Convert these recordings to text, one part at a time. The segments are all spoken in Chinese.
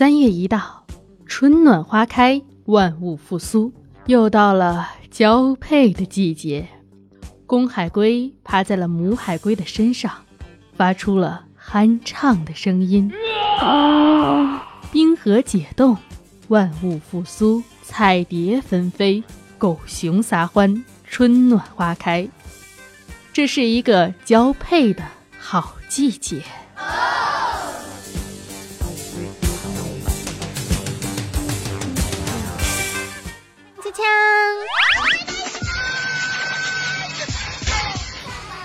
三月一到，春暖花开，万物复苏，又到了交配的季节。公海龟趴在了母海龟的身上，发出了酣畅的声音。冰河解冻，万物复苏，彩蝶纷飞，狗熊撒欢，春暖花开。这是一个交配的好季节。锵！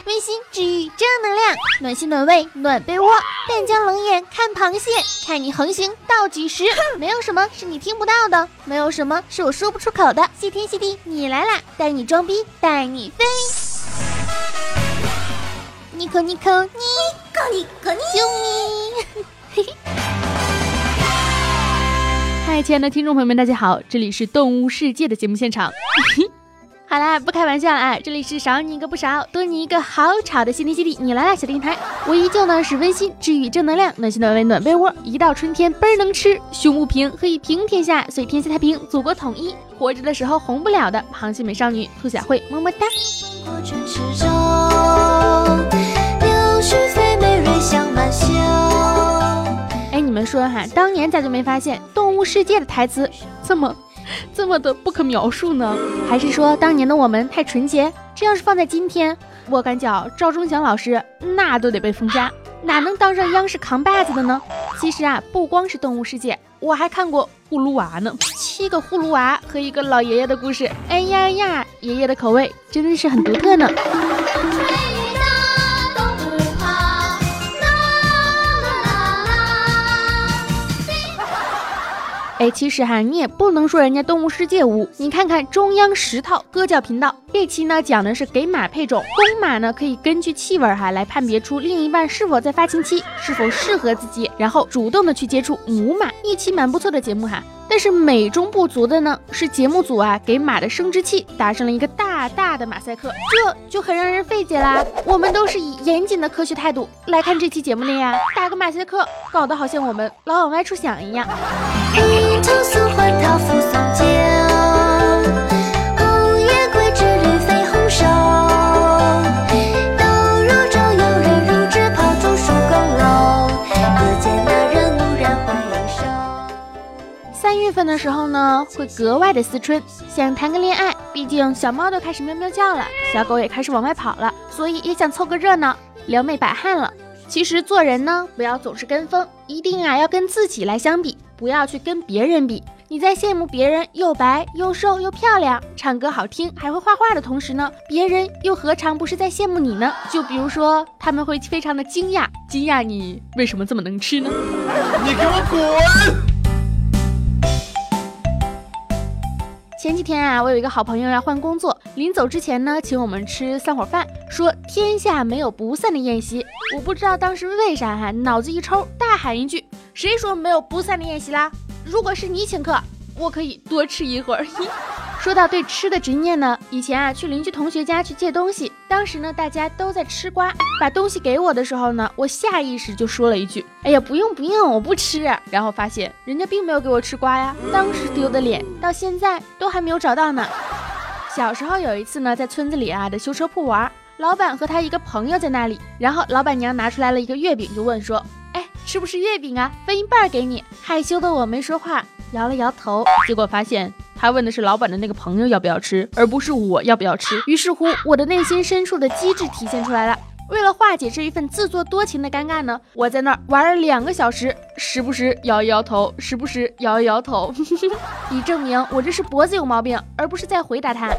温馨治愈正能量，暖心暖胃暖被窝，淡江冷眼看螃蟹，看你横行倒计时。没有什么是你听不到的，没有什么是我说不出口的。谢天谢地，你来啦！带你装逼，带你飞。尼可尼可尼亲爱的听众朋友们，大家好，这里是动物世界的节目现场。好啦，不开玩笑了啊，这里是少你一个不少，多你一个好吵的新天基地，你来啦，小电台。我依旧呢是温馨治愈正能量，暖心暖胃暖被窝。一到春天倍儿能吃，胸不平可以平天下，所以天下太平，祖国统一。活着的时候红不了的螃蟹美少女兔小慧，么么哒。哎你们说哈，当年咋就没发现《动物世界》的台词这么这么的不可描述呢？还是说当年的我们太纯洁？这要是放在今天，我感觉赵忠祥老师那都得被封杀，哪能当上央视扛把子的呢？其实啊，不光是《动物世界》，我还看过《葫芦娃》呢，七个葫芦娃和一个老爷爷的故事。哎呀呀，爷爷的口味真的是很独特呢。其实哈，你也不能说人家动物世界污。你看看中央十套歌教频道，这期呢讲的是给马配种。公马呢可以根据气味哈来判别出另一半是否在发情期，是否适合自己，然后主动的去接触母马。一期蛮不错的节目哈。但是美中不足的呢，是节目组啊给马的生殖器打上了一个大大的马赛克，这就很让人费解啦。我们都是以严谨的科学态度来看这期节目的呀，打个马赛克，搞得好像我们老往歪处想一样。三月份的时候呢，会格外的思春，想谈个恋爱。毕竟小猫都开始喵喵叫了，小狗也开始往外跑了，所以也想凑个热闹，撩妹摆汉了。其实做人呢，不要总是跟风，一定啊要跟自己来相比，不要去跟别人比。你在羡慕别人又白又瘦又漂亮，唱歌好听，还会画画的同时呢，别人又何尝不是在羡慕你呢？就比如说，他们会非常的惊讶，惊讶你为什么这么能吃呢？你给我滚！前几天啊，我有一个好朋友要换工作，临走之前呢，请我们吃散伙饭，说天下没有不散的宴席。我不知道当时为啥哈，脑子一抽，大喊一句：“谁说没有不散的宴席啦？如果是你请客，我可以多吃一会儿。”说到对吃的执念呢，以前啊去邻居同学家去借东西，当时呢大家都在吃瓜，把东西给我的时候呢，我下意识就说了一句：“哎呀，不用不用，我不吃。”然后发现人家并没有给我吃瓜呀，当时丢的脸到现在都还没有找到呢。小时候有一次呢，在村子里啊的修车铺玩，老板和他一个朋友在那里，然后老板娘拿出来了一个月饼，就问说：“是，不吃月饼啊？分一半给你。”害羞的我没说话，摇了摇头，结果发现。他问的是老板的那个朋友要不要吃，而不是我要不要吃。于是乎，我的内心深处的机智体现出来了。为了化解这一份自作多情的尴尬呢，我在那儿玩了两个小时，时不时摇一摇头，时不时摇一摇头，以证明我这是脖子有毛病，而不是在回答他。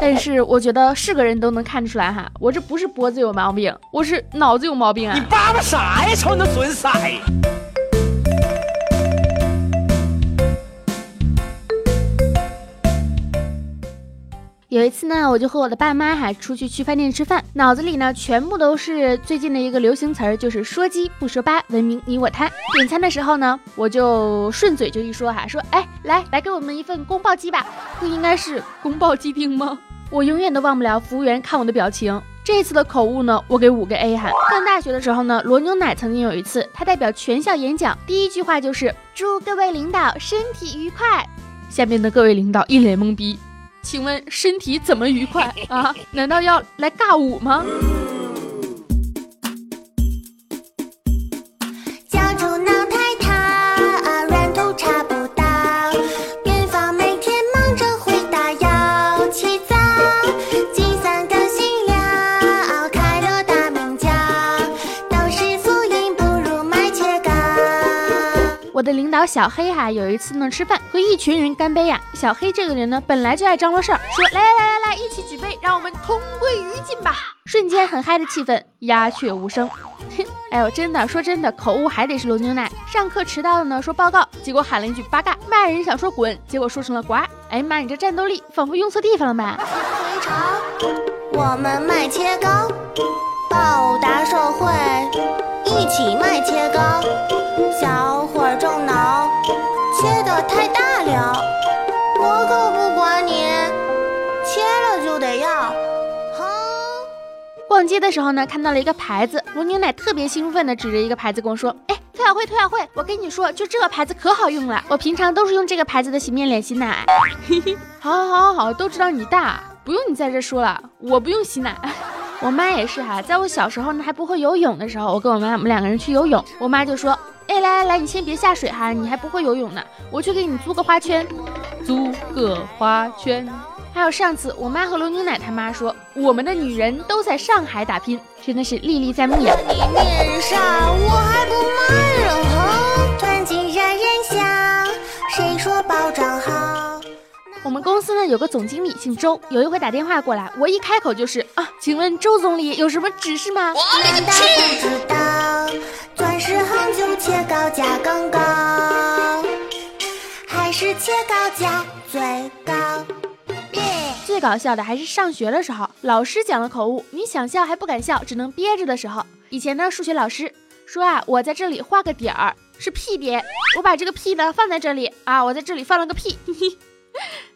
但是我觉得是个人都能看出来哈，我这不是脖子有毛病，我是脑子有毛病啊！你叭叭啥呀，瞅你那损色！有一次呢，我就和我的爸妈还出去去饭店吃饭，脑子里呢全部都是最近的一个流行词儿，就是说鸡不说八，文明你我他。点餐的时候呢，我就顺嘴就一说哈，说哎来来给我们一份宫爆鸡吧，不应该是宫爆鸡丁吗？我永远都忘不了服务员看我的表情，这次的口误呢，我给五个 A 哈。上大学的时候呢，罗牛奶曾经有一次，他代表全校演讲，第一句话就是祝各位领导身体愉快。下面的各位领导一脸懵逼，请问身体怎么愉快啊？难道要来尬舞吗？小黑哈，有一次呢吃饭和一群人干杯呀。小黑这个人呢，本来就爱张罗事儿，说来来来来来，一起举杯，让我们同归于尽吧。瞬间很嗨的气氛，鸦雀无声。哎呦，真的说真的，口误还得是罗牛奶。上课迟到了呢，说报告，结果喊了一句八嘎，骂人想说滚，结果说成了呱。哎妈，你这战斗力仿佛用错地方了吧？回潮，我们卖切糕，报答社会，一起卖切糕。小伙儿正，切的太大了，我可不管你，切了就得要。哼！逛街的时候呢，看到了一个牌子，罗牛奶特别兴奋的指着一个牌子跟我说：“哎，推小会，推小会，我跟你说，就这个牌子可好用了，我平常都是用这个牌子的洗面脸洗奶。”嘿嘿，好好好好好，都知道你大，不用你在这说了，我不用洗奶。我妈也是哈，在我小时候呢还不会游泳的时候，我跟我妈我们两个人去游泳，我妈就说。哎，来来来，你先别下水哈，你还不会游泳呢，我去给你租个花圈，租个花圈。还有上次我妈和罗牛奶他妈说，我们的女人都在上海打拼，真的是历历在目呀。你面上我还不慢了哈，团结让人想，谁说保障好？我们公司呢有个总经理姓周，有一回打电话过来，我一开口就是啊，请问周总理有什么指示吗？我难道不知道？钻石恒久切糕价更高，还是切糕价最高？最搞笑的还是上学的时候，老师讲了口误，你想笑还不敢笑，只能憋着的时候。以前呢，数学老师说啊，我在这里画个点儿是屁点，我把这个屁呢放在这里啊，我在这里放了个屁。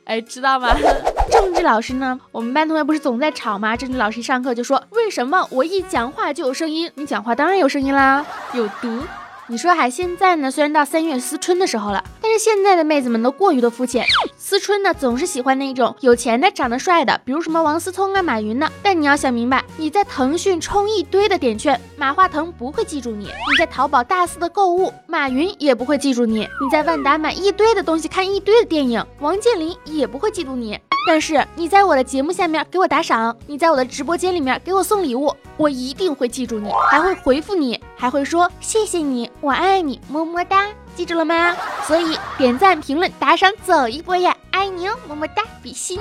哎，知道吗？政治老师呢？我们班同学不是总在吵吗？政治老师一上课就说：“为什么我一讲话就有声音？你讲话当然有声音啦，有毒。”你说哈，现在呢，虽然到三月思春的时候了，但是现在的妹子们都过于的肤浅。思春呢，总是喜欢那种有钱的、长得帅的，比如什么王思聪啊、马云呢。但你要想明白，你在腾讯充一堆的点券，马化腾不会记住你；你在淘宝大肆的购物，马云也不会记住你；你在万达买一堆的东西，看一堆的电影，王健林也不会记住你。但是你在我的节目下面给我打赏，你在我的直播间里面给我送礼物，我一定会记住你，还会回复你，还会说谢谢你，我爱你，么么哒，记住了吗？所以点赞、评论、打赏，走一波呀！爱你哦，么么哒，比心。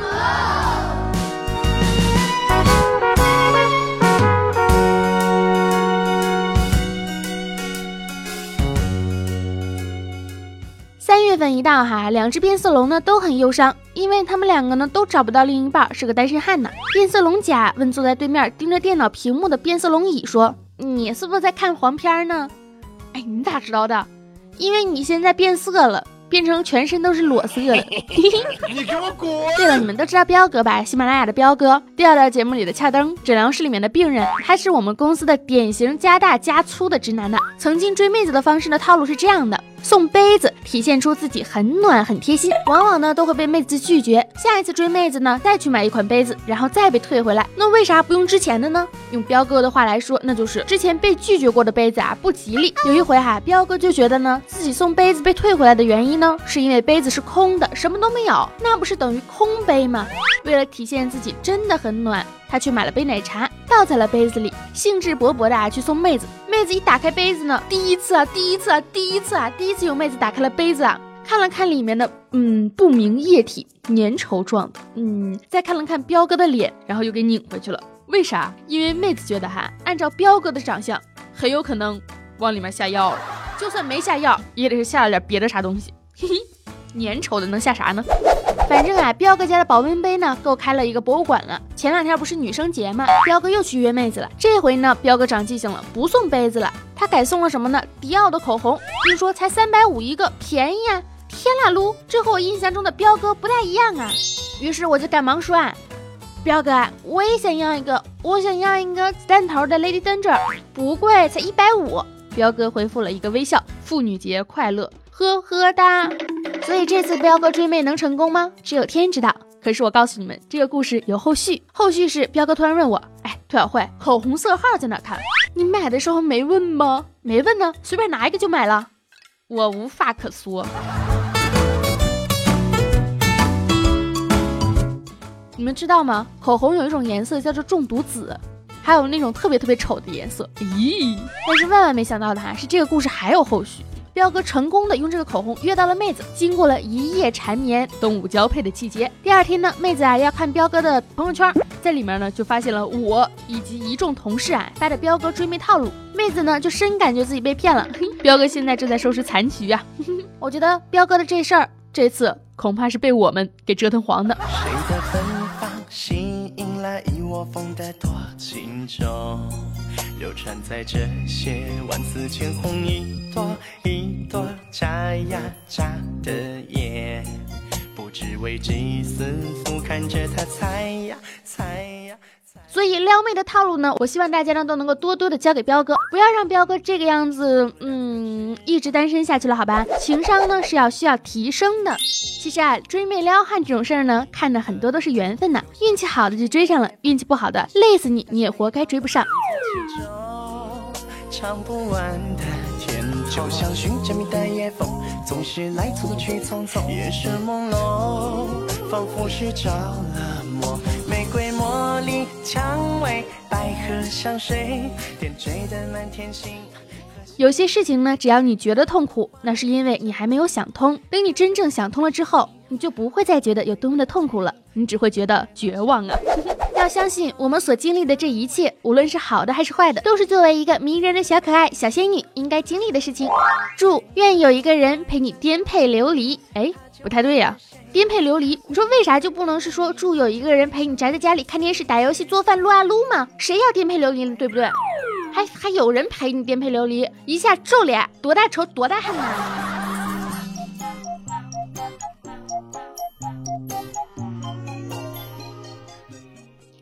月份一到哈，两只变色龙呢都很忧伤，因为他们两个呢都找不到另一半，是个单身汉呢。变色龙甲问坐在对面盯着电脑屏幕的变色龙乙说：“你是不是在看黄片呢？”哎，你咋知道的？因为你现在变色了。变成全身都是裸色了，你给我滚！对了，你们都知道彪哥吧？喜马拉雅的彪哥，调调节目里的恰登，诊疗室里面的病人，他是我们公司的典型加大加粗的直男呢。曾经追妹子的方式呢，套路是这样的。送杯子，体现出自己很暖很贴心，往往呢都会被妹子拒绝。下一次追妹子呢，再去买一款杯子，然后再被退回来。那为啥不用之前的呢？用彪哥的话来说，那就是之前被拒绝过的杯子啊不吉利。有一回哈，彪哥就觉得呢，自己送杯子被退回来的原因呢，是因为杯子是空的，什么都没有，那不是等于空杯吗？为了体现自己真的很暖。他去买了杯奶茶，倒在了杯子里，兴致勃勃的啊去送妹子。妹子一打开杯子呢，第一次啊，第一次啊，第一次啊，第一次有妹子打开了杯子啊，看了看里面的，嗯，不明液体，粘稠状的，嗯，再看了看彪哥的脸，然后又给拧回去了。为啥？因为妹子觉得哈，按照彪哥的长相，很有可能往里面下药了。就算没下药，也得是下了点别的啥东西。嘿嘿，粘稠的能下啥呢？反正啊，彪哥家的保温杯呢，够开了一个博物馆了。前两天不是女生节吗？彪哥又去约妹子了。这回呢，彪哥长记性了，不送杯子了，他改送了什么呢？迪奥的口红，听说才三百五一个，便宜啊！天啦噜，这和我印象中的彪哥不太一样啊。于是我就赶忙说啊，彪哥，我也想要一个，我想要一个子弹头的 Lady Danger，不贵，才一百五。彪哥回复了一个微笑，妇女节快乐，呵呵哒。所以这次彪哥追妹能成功吗？只有天知道。可是我告诉你们，这个故事有后续。后续是彪哥突然问我，哎，兔小慧，口红色号在哪看？你买的时候没问吗？没问呢，随便拿一个就买了。我无话可说。你们知道吗？口红有一种颜色叫做中毒紫，还有那种特别特别丑的颜色。咦！但是万万没想到的哈，是这个故事还有后续。彪哥成功的用这个口红约到了妹子，经过了一夜缠绵，动物交配的季节。第二天呢，妹子啊要看彪哥的朋友圈，在里面呢就发现了我以及一众同事啊发的彪哥追妹套路。妹子呢就深感觉自己被骗了。彪哥现在正在收拾残局啊！我觉得彪哥的这事儿，这次恐怕是被我们给折腾黄的。谁的芬芳吸引来一窝蜂的多情种，流传在这些万紫千红，一朵一朵眨呀眨的眼，不知为几思妇看着他猜呀猜。所以撩妹的套路呢，我希望大家呢都能够多多的教给彪哥，不要让彪哥这个样子，嗯，一直单身下去了，好吧？情商呢是要需要提升的。其实啊，追妹撩汉这种事儿呢，看的很多都是缘分呐。运气好的就追上了，运气不好的累死你，你也活该追不上。唱不完的天，就像寻着觅的夜风，总是来匆去匆匆。夜深朦胧，仿佛是着了魔。玫瑰茉莉蔷薇，百合香水，点缀的满天星。有些事情呢，只要你觉得痛苦，那是因为你还没有想通。等你真正想通了之后，你就不会再觉得有多么的痛苦了，你只会觉得绝望啊！要相信我们所经历的这一切，无论是好的还是坏的，都是作为一个迷人的小可爱、小仙女应该经历的事情。祝愿有一个人陪你颠沛流离。哎，不太对呀，颠沛流离，你说为啥就不能是说祝有一个人陪你宅在家里看电视、打游戏、做饭、撸啊撸吗？谁要颠沛流离了，对不对？还还有人陪你颠沛流离，一下皱脸，多大仇多大恨呐！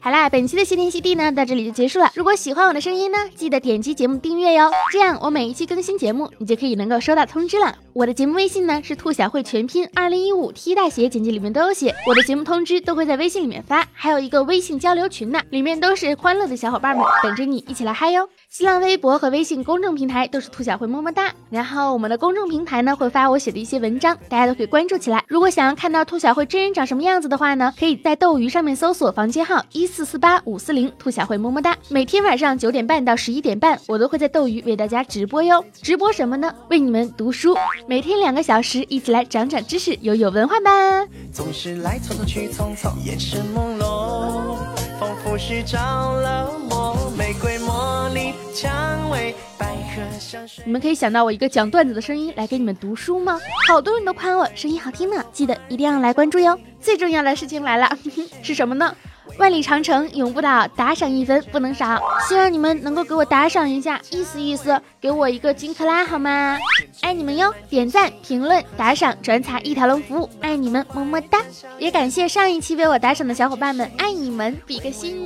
好啦，本期的谢天谢地呢，到这里就结束了。如果喜欢我的声音呢，记得点击节目订阅哟，这样我每一期更新节目，你就可以能够收到通知了。我的节目微信呢是兔小慧全拼二零一五 T 大写，简介里面都有写。我的节目通知都会在微信里面发，还有一个微信交流群呢，里面都是欢乐的小伙伴们，等着你一起来嗨哟。新浪微博和微信公众平台都是兔小慧么么哒。然后我们的公众平台呢会发我写的一些文章，大家都可以关注起来。如果想要看到兔小慧真人长什么样子的话呢，可以在斗鱼上面搜索房间号一四四八五四零，兔小慧么么哒。每天晚上九点半到十一点半，我都会在斗鱼为大家直播哟。直播什么呢？为你们读书。每天两个小时，一起来长长知识，有有文化吧。总是来匆匆去匆匆，眼神朦胧，仿佛是着了魔。玫瑰、茉莉、蔷薇、百合、香水。你们可以想到我一个讲段子的声音来给你们读书吗？好多人都夸我声音好听呢，记得一定要来关注哟。最重要的事情来了，是什么呢？万里长城永不倒，打赏一分不能少。希望你们能够给我打赏一下，意思意思，给我一个金克拉好吗？爱你们哟！点赞、评论、打赏、转采一条龙服务，爱你们，么么哒！也感谢上一期为我打赏的小伙伴们，爱你们，比个心。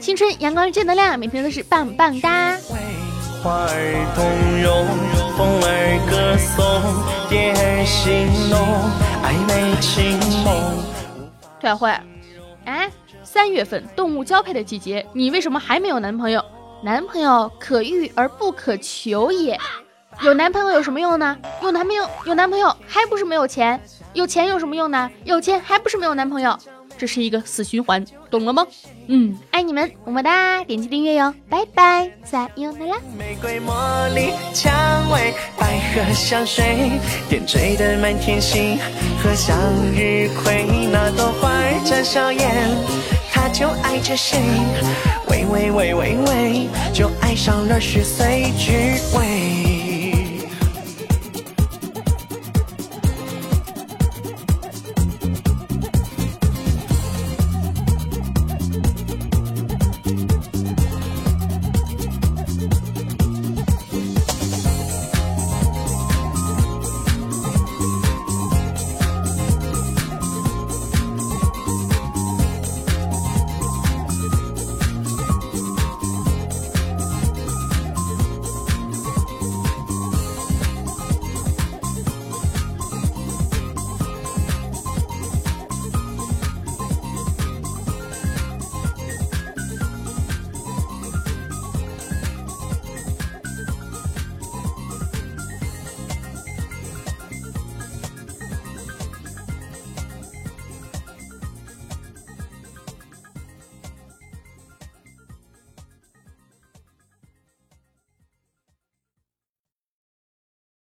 青春阳光正能量，每天都是棒棒哒。花儿动容，风儿歌颂，蝶儿戏弄，暧昧情浓。退小慧，哎。三月份动物交配的季节，你为什么还没有男朋友？男朋友可遇而不可求也。有男朋友有什么用呢？有男朋友有男朋友还不是没有钱？有钱有什么用呢？有钱还不是没有男朋友？这是一个死循环，懂了吗？嗯，爱你们，么么哒，点击订阅哟，拜拜，再有啦。玫瑰、茉莉、蔷薇、百合、香水，点缀的满天星和向日葵，那朵花儿眨笑眼。就爱着谁？喂喂喂喂喂，就爱上了十岁之味。